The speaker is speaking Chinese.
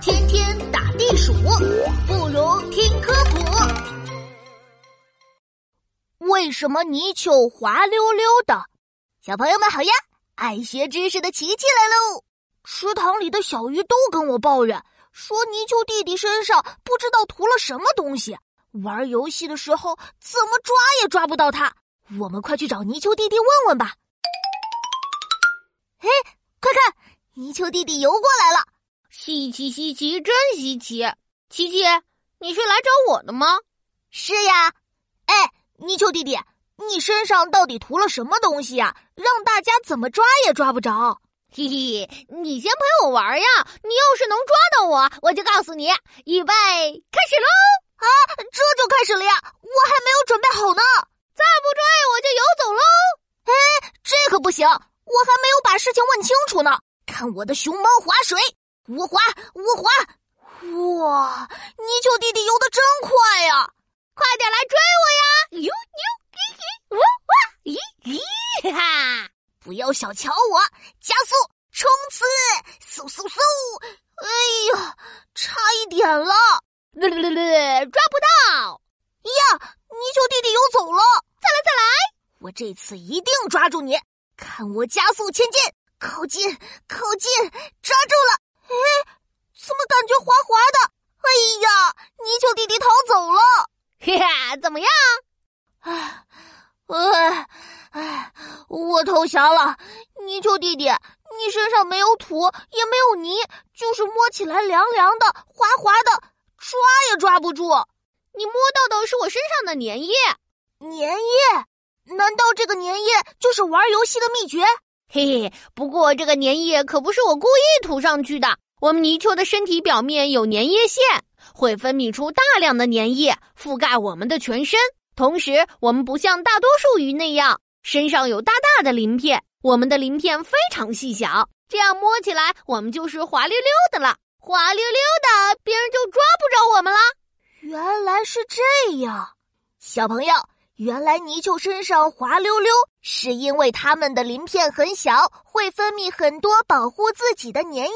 天天打地鼠，不如听科普。为什么泥鳅滑溜溜的？小朋友们好呀！爱学知识的琪琪来喽！池塘里的小鱼都跟我抱怨，说泥鳅弟弟身上不知道涂了什么东西，玩游戏的时候怎么抓也抓不到它。我们快去找泥鳅弟弟问问吧！哎，快看，泥鳅弟弟游过来了！稀奇稀奇，真稀奇！琪琪，你是来找我的吗？是呀。哎，泥鳅弟弟，你身上到底涂了什么东西呀？让大家怎么抓也抓不着。嘿嘿，你先陪我玩呀！你要是能抓到我，我就告诉你。预备，开始喽！啊，这就开始了呀？我还没有准备好呢。再不追，我就游走喽！哎，这可不行，我还没有把事情问清楚呢。看我的熊猫划水，我划，我划！哇，泥鳅弟弟游的真快呀！快点来追我呀！呦呦咦咦，哇哇咦咦，哈哈！不要小瞧我，加速冲刺，嗖嗖嗖！哎呀，差一点了，略略略，抓不到！呀，泥鳅弟弟游走了！再来再来！我这次一定抓住你！看我加速前进，靠近靠近，抓住了！哎，怎么感觉滑滑的？哎呀，泥鳅弟弟逃走了！嘿哈，怎么样？哎，哎，哎，我投降了。泥鳅弟弟，你身上没有土，也没有泥，就是摸起来凉凉的、滑滑的，抓也抓不住。你摸到的是我身上的粘液，粘液？难道这个粘液就是玩游戏的秘诀？嘿嘿，不过这个粘液可不是我故意涂上去的。我们泥鳅的身体表面有粘液腺，会分泌出大量的粘液，覆盖我们的全身。同时，我们不像大多数鱼那样身上有大大的鳞片，我们的鳞片非常细小，这样摸起来我们就是滑溜溜的了。滑溜溜的，别人就抓不着我们了。原来是这样，小朋友，原来泥鳅身上滑溜溜，是因为它们的鳞片很小，会分泌很多保护自己的粘液。